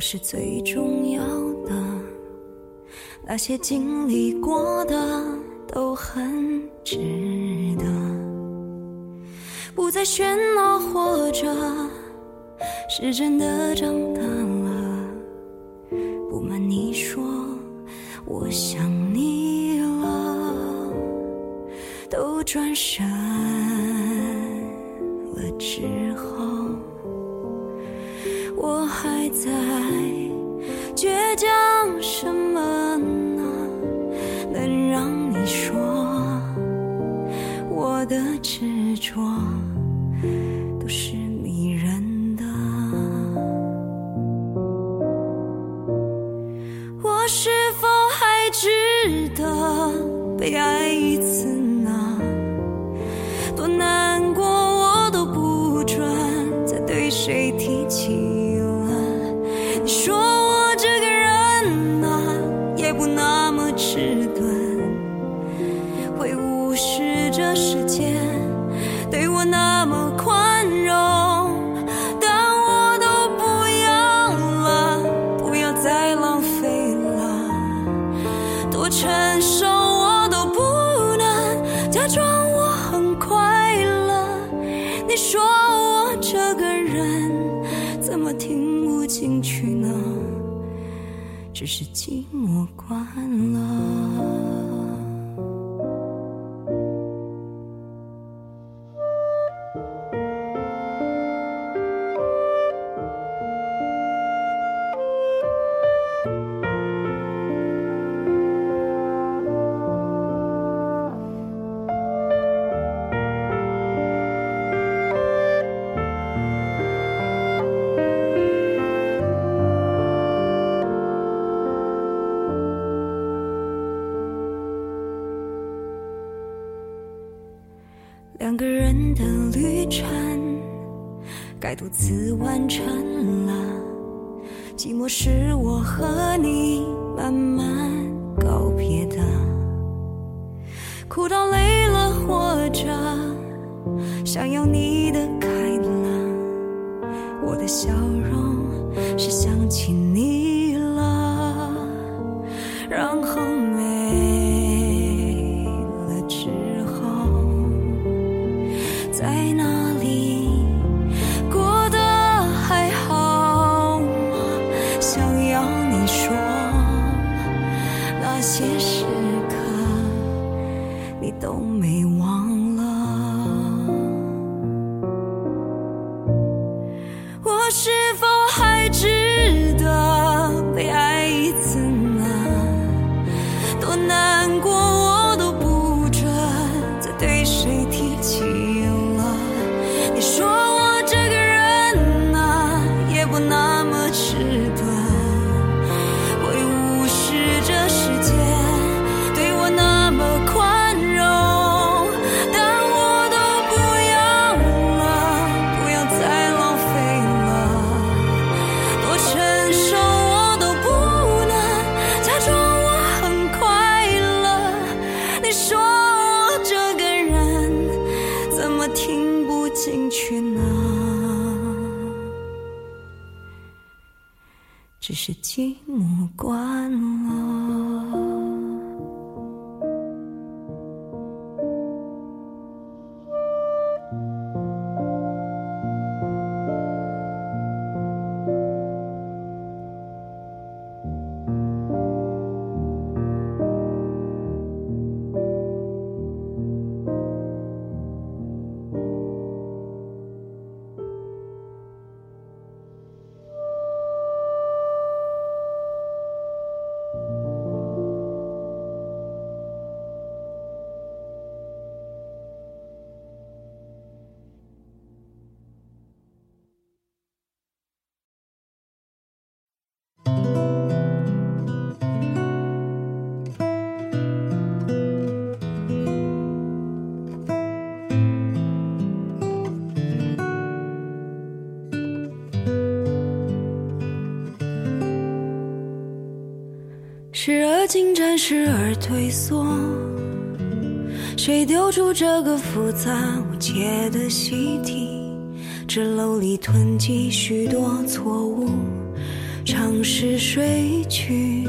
不是最重要的，那些经历过的都很值得，不再喧闹，活着是真的长大了。不瞒你说，我想你了。都转身。此完成而退缩，谁丢出这个复杂无解的习题？纸篓里囤积许多错误，尝试睡去，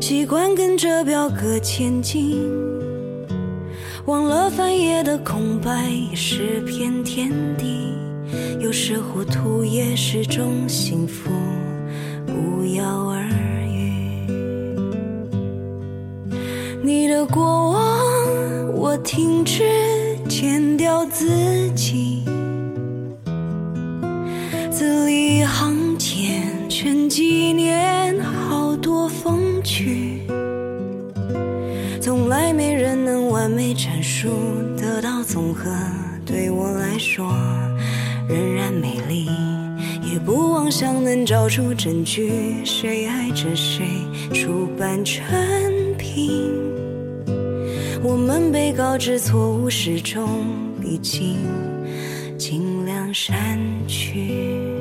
习惯跟着表格前进，忘了翻页的空白也是片天地，有时糊涂也是种幸福，不要你的过往，我停止剪掉自己，字里行间全纪念好多风趣，从来没人能完美阐述得到综合，对我来说仍然美丽。也不妄想能找出证据，谁爱着谁，出版成品。我们被告知错误始终，已经尽量删去。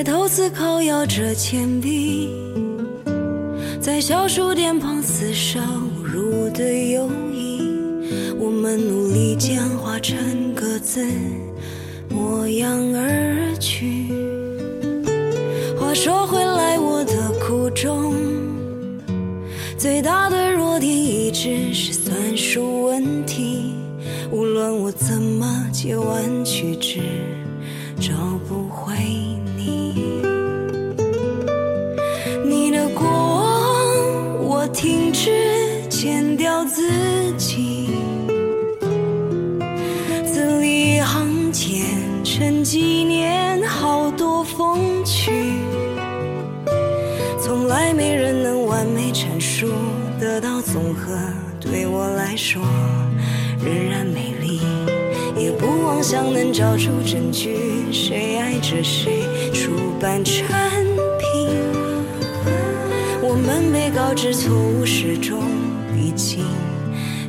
歪头思考，摇着铅笔，在小数点旁厮杀侮辱的友谊。我们努力简化成各自模样而去。话说回来，我的苦衷，最大的弱点一直是算术问题。无论我怎么截弯曲想能找出证据，谁爱着谁，出版产品。我们被告知错误始终，已经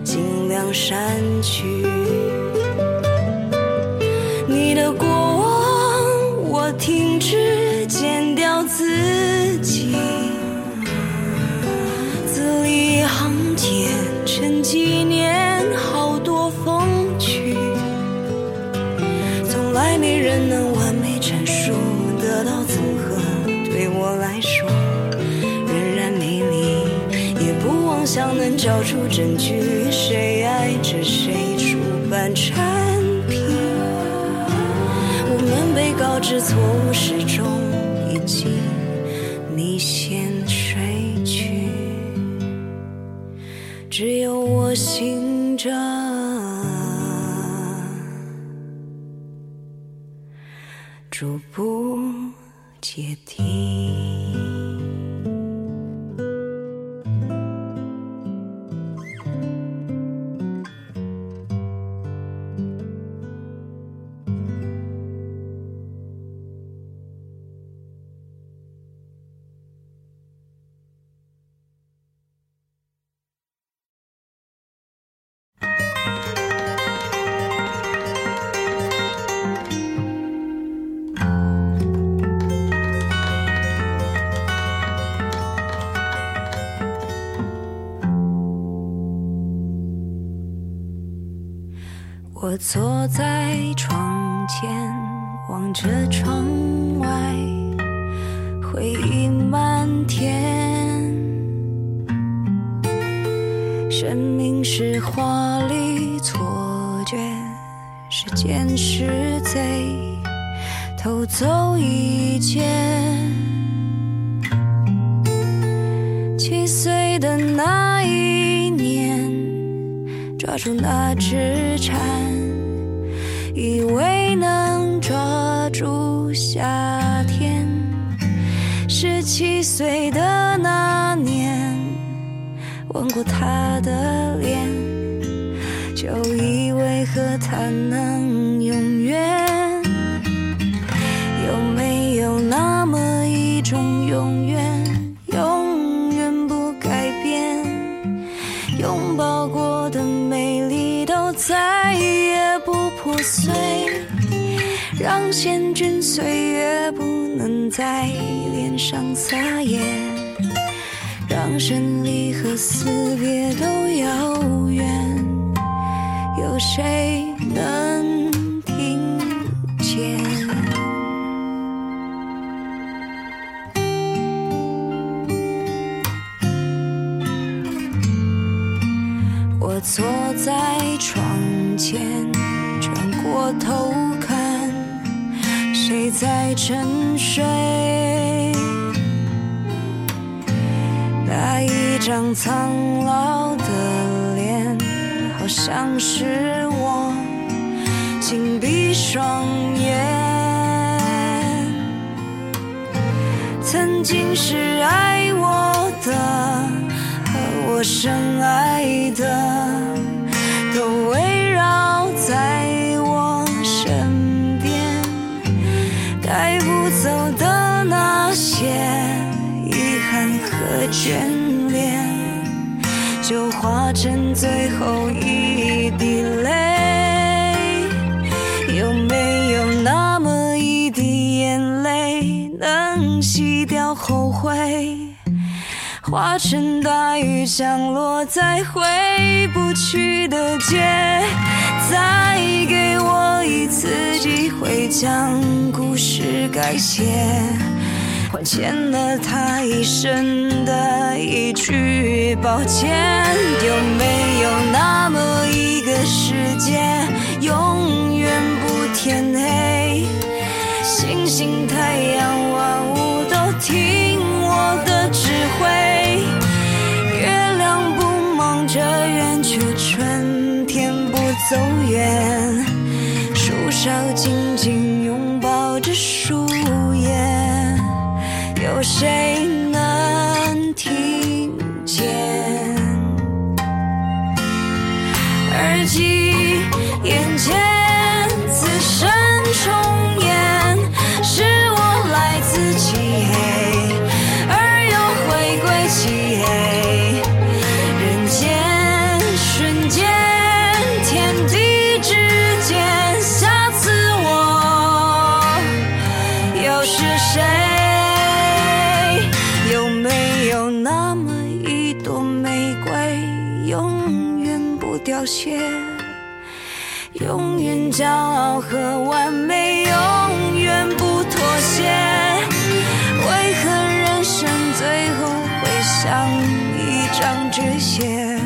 尽量删去。说仍然美丽。也不妄想能找出证据，谁爱着谁，出版产品。我们被告知错误始终已经窗前，望着窗外，回忆漫天。生命是华丽错觉，时间是贼，偷走一切。七岁的那一年。抓住那只蝉，以为能抓住夏天。十七岁的那年，吻过他的脸，就以为和他能让险峻岁月不能在脸上撒野，让生离和死别都遥远，有谁能听见？我坐在窗前，转过头，谁在沉睡？那一张苍老的脸，好像是我，紧闭双眼。曾经是爱我的和我深爱的，就化成最后一滴泪。有没有那么一滴眼泪，能洗掉后悔？化成大雨降落在回不去的街，再给我一次机会将故事改写，还欠了他一生的一句抱歉。有没有那么一个世界，永远不天黑，星星太阳万物都听我的指挥。月亮不忙着圆，却春天不走远。树梢紧紧有谁能听见？耳机眼前此生重演，是我来自漆黑，而又回归漆黑。人间瞬间，天地之间，下次我又是谁？不凋谢？永远骄傲和完美，永远不妥协。为何人生最后会像一张纸屑？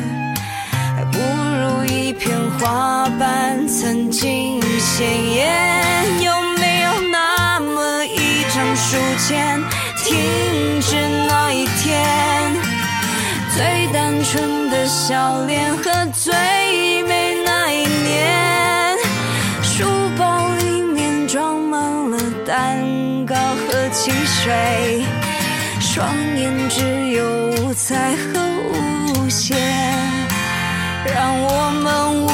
还不如一片花瓣曾经鲜艳。有没有那么一张书签，停止那一天？最单纯的笑脸和最谁，双眼只有五彩和无限，让我们无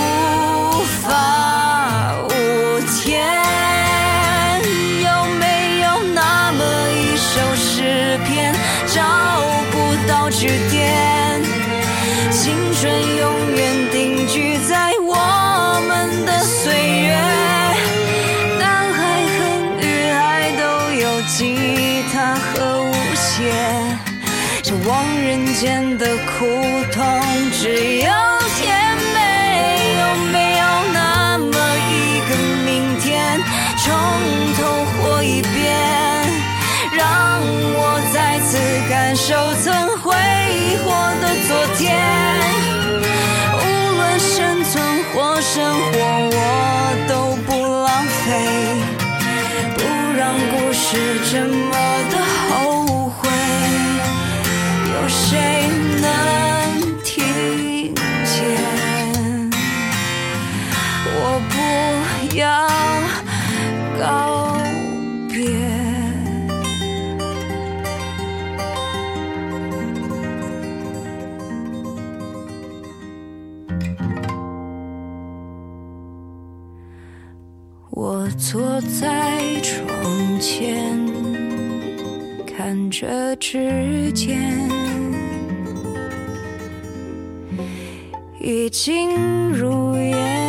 感受曾挥霍的昨天？无论生存或生活，我都不浪费，不让故事这么坐在窗前，看着指尖，已经如烟。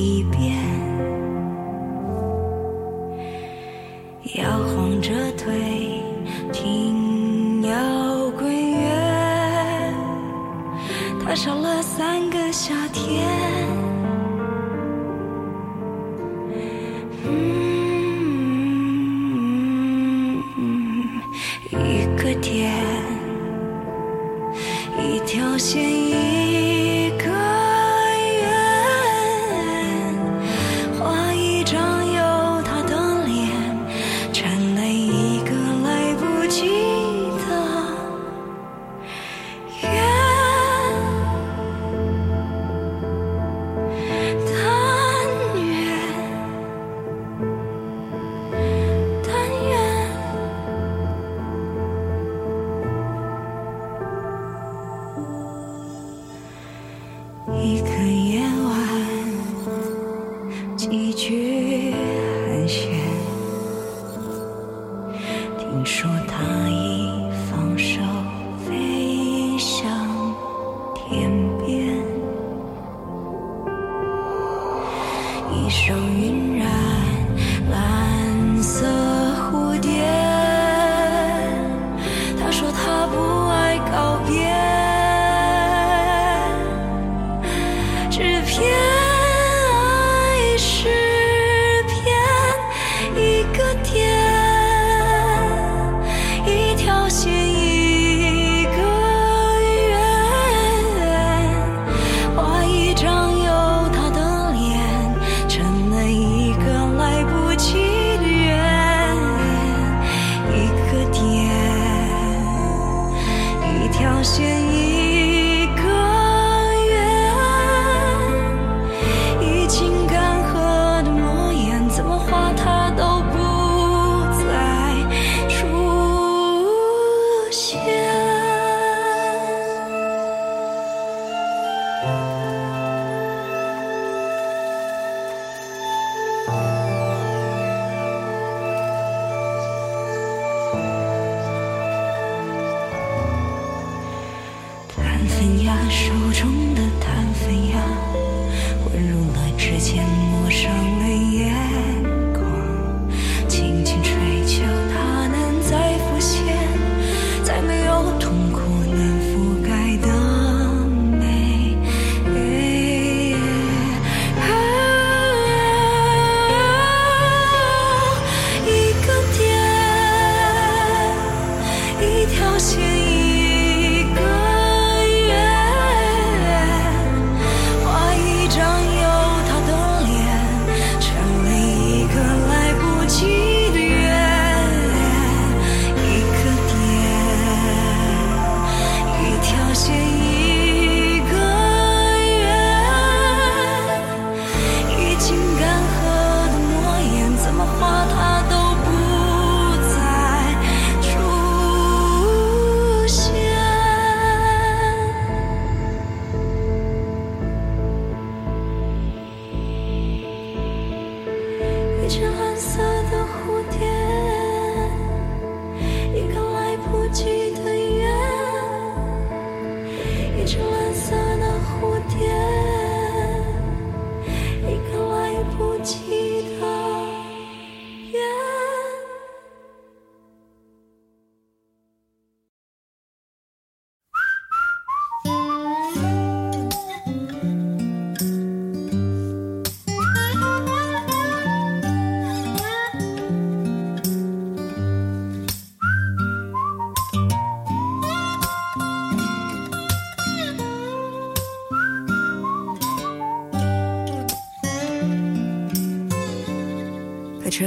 一遍，摇晃着腿，听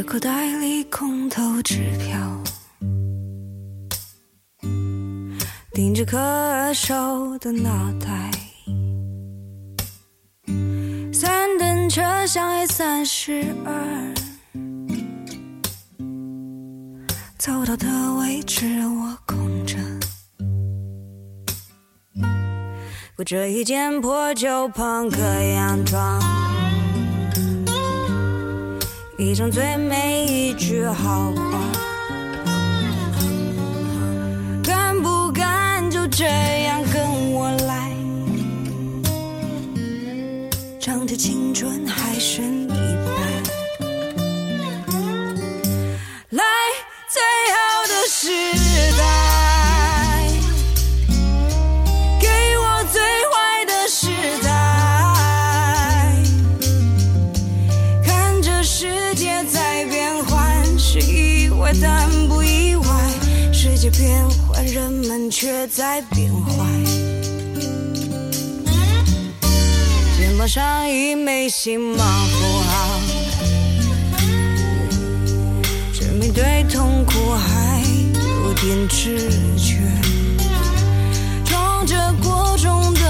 口袋里空头支票，盯着可笑的脑袋，三等车厢还三十二，走到的位置我空着，过着一件破旧朋克洋装。一生最美一句好话，敢不敢就这样跟我来？唱着青春还是。在变坏，肩膀上一枚星芒符号，证明对痛苦还有点知觉，装着过重。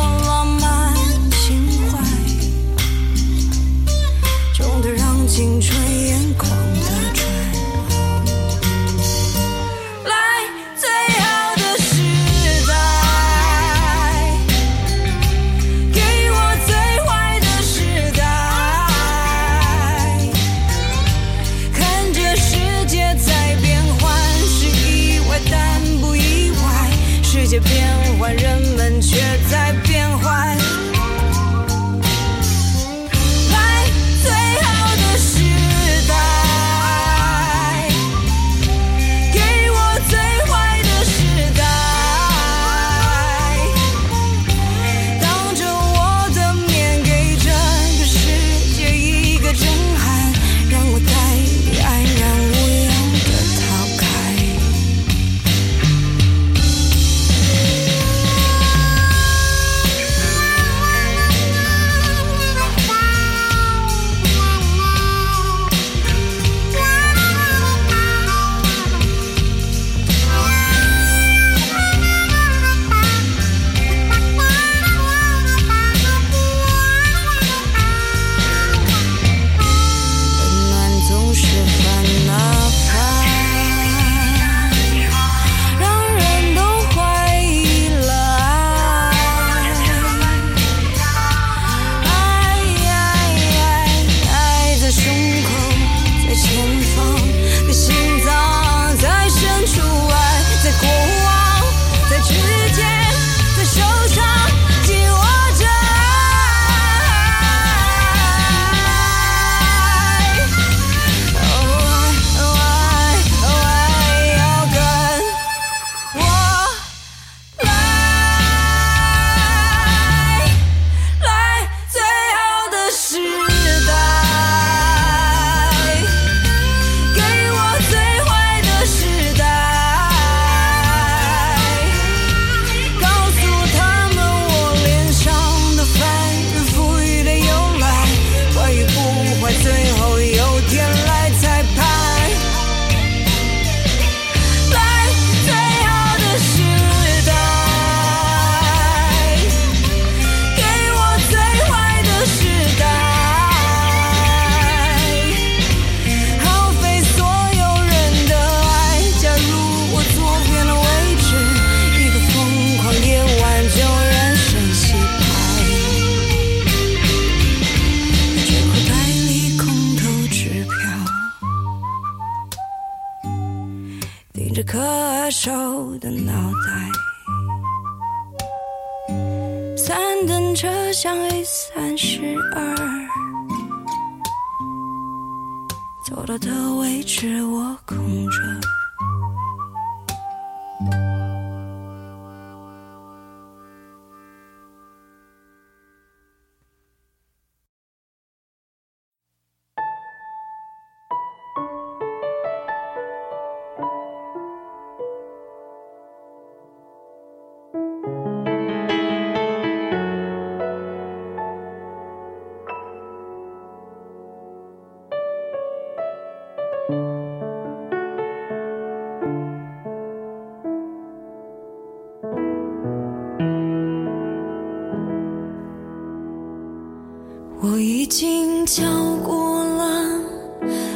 经交过了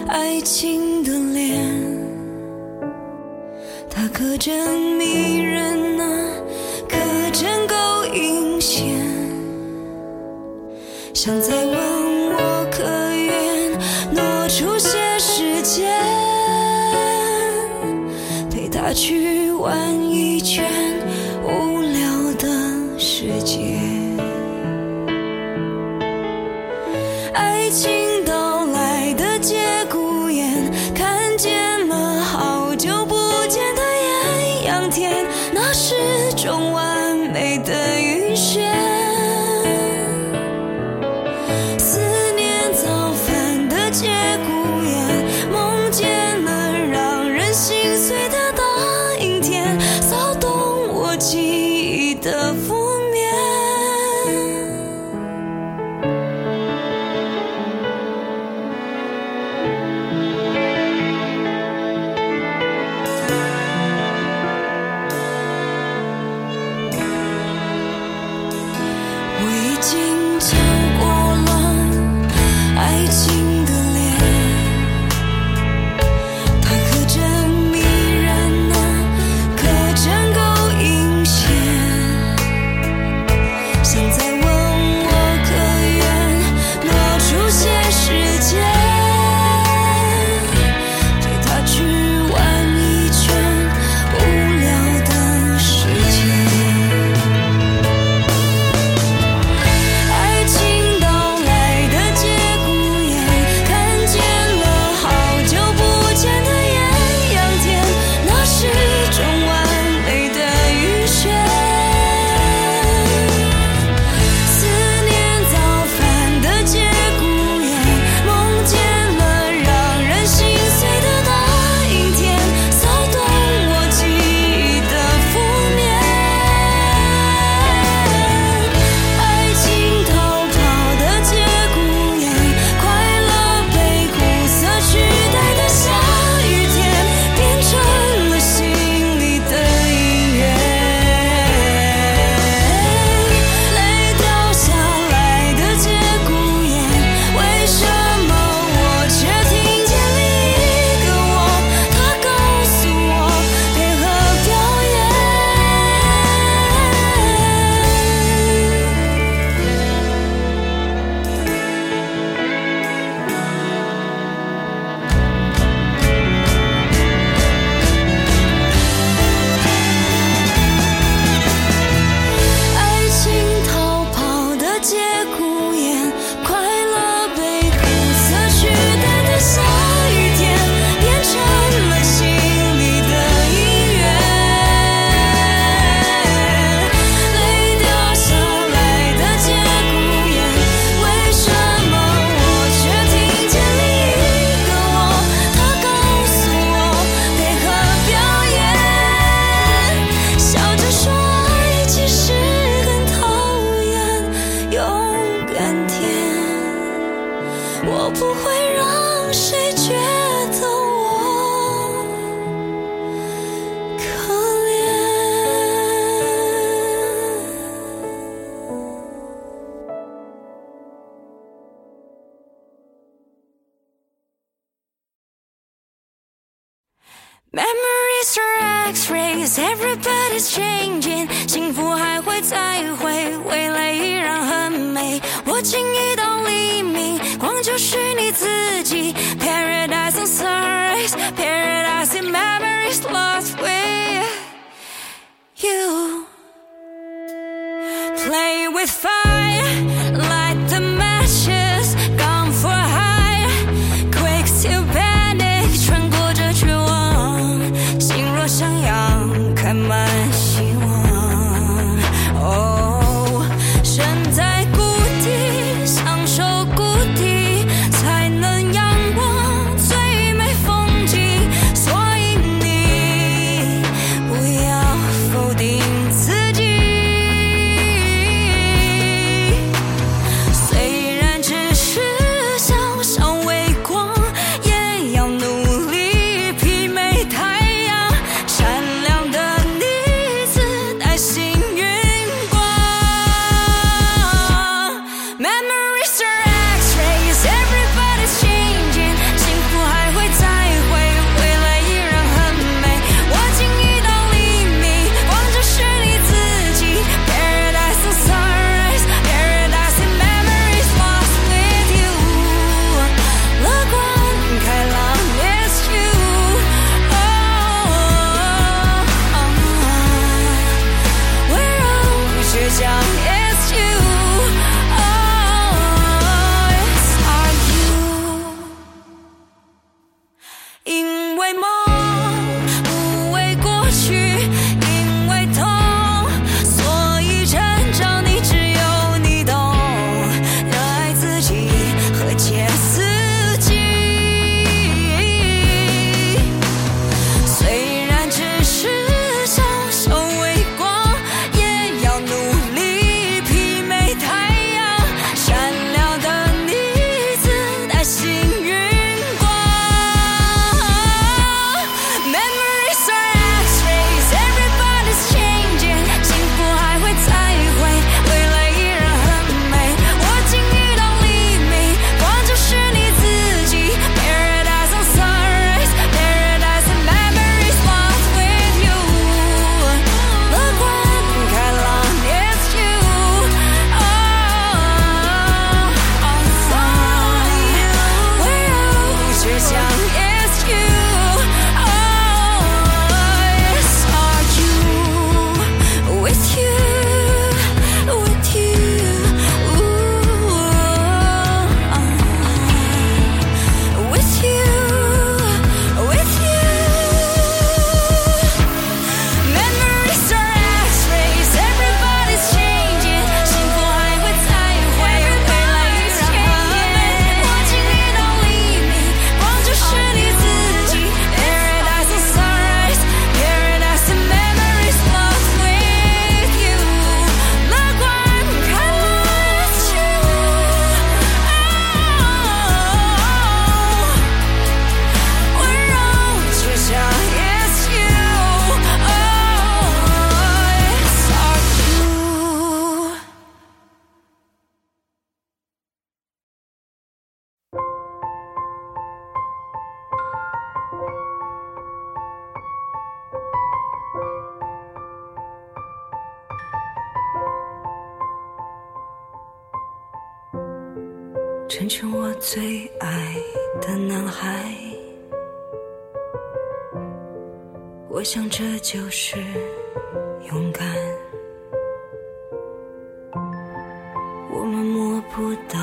爱情的脸，它可真迷人、啊，可真够阴险，想再问。就是你自己。Paradise on sunrise, paradise in memories lost with you. 成全我最爱的男孩。我想这就是勇敢。我们摸不到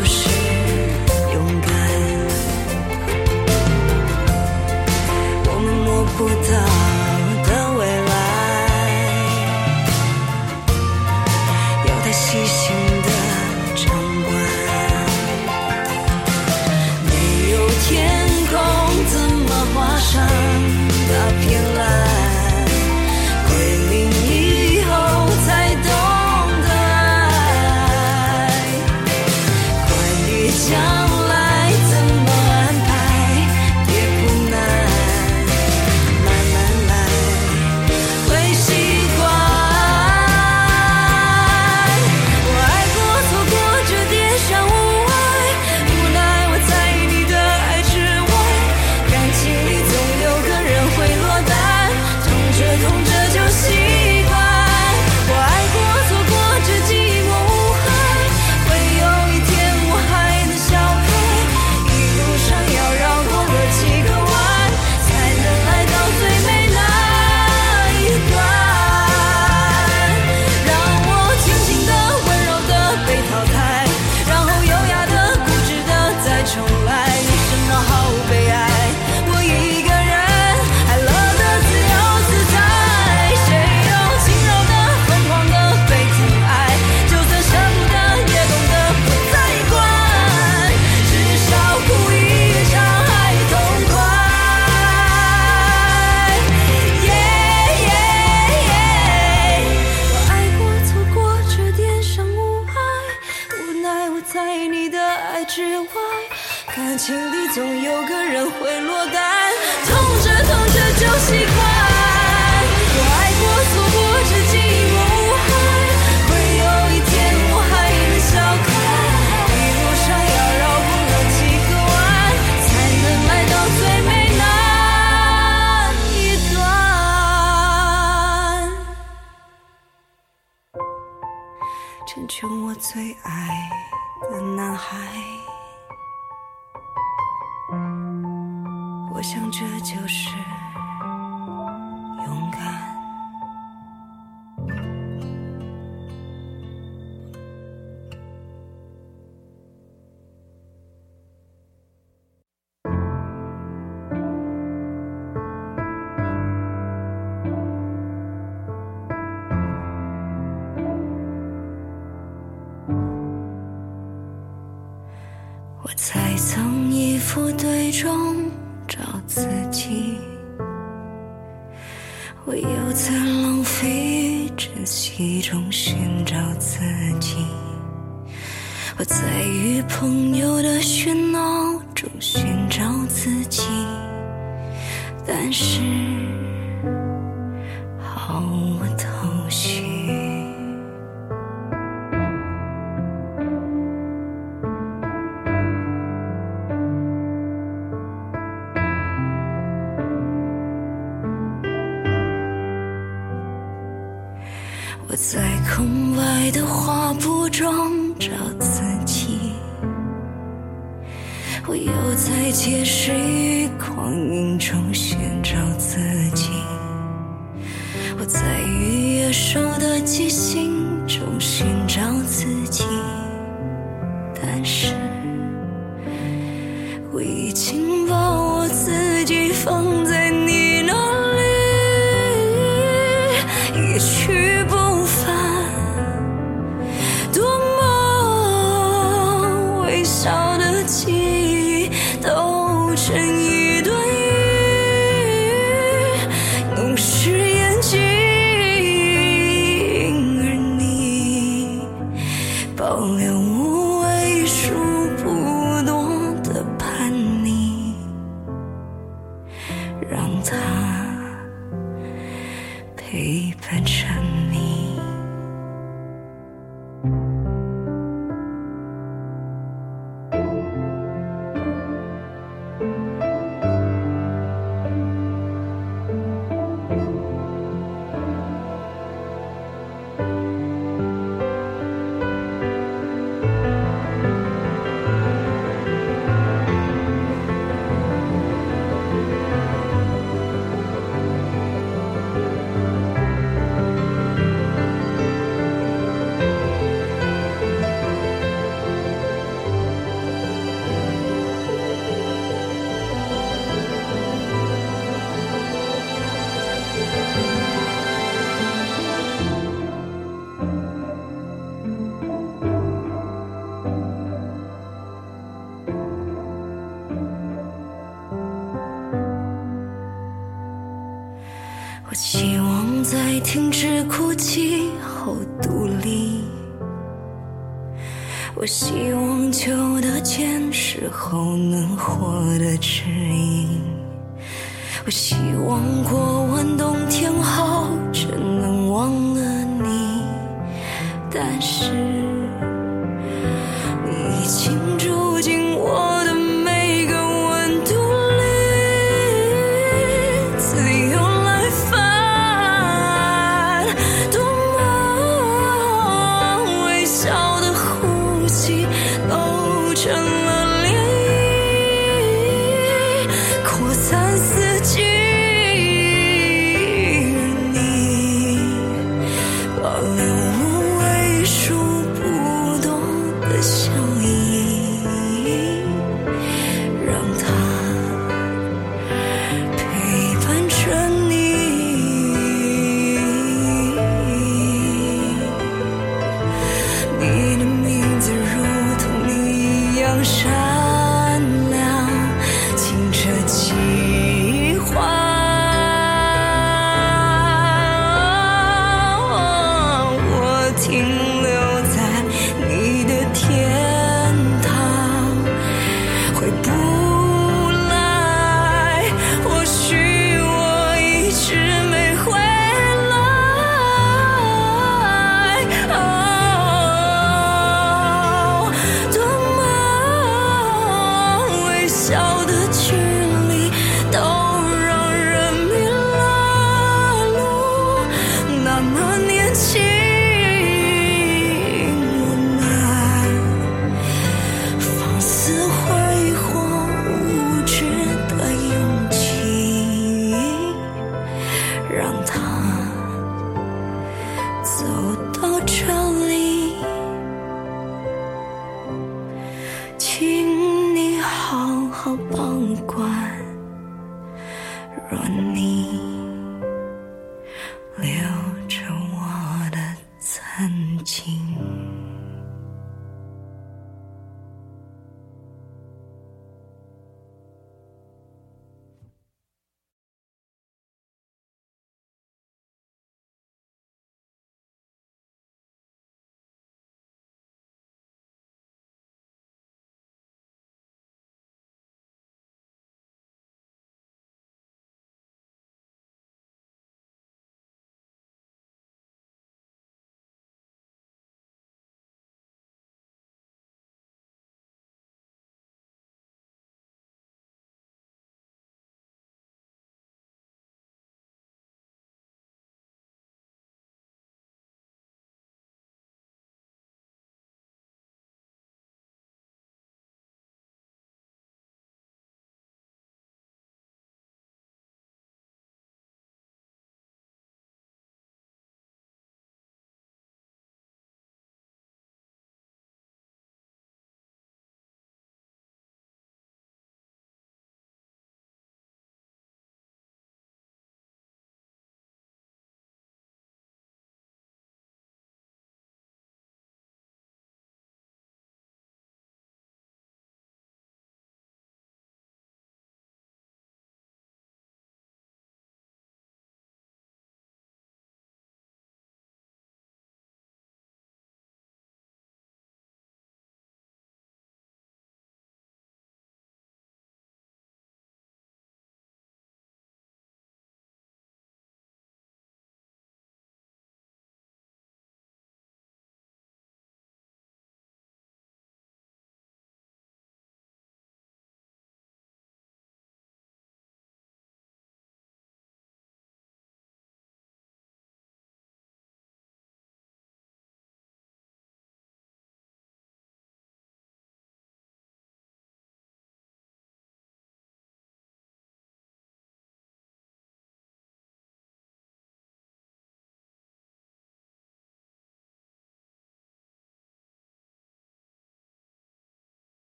不是勇敢。我们摸不到总有个我在与朋友的喧闹中寻找自己但是好希望过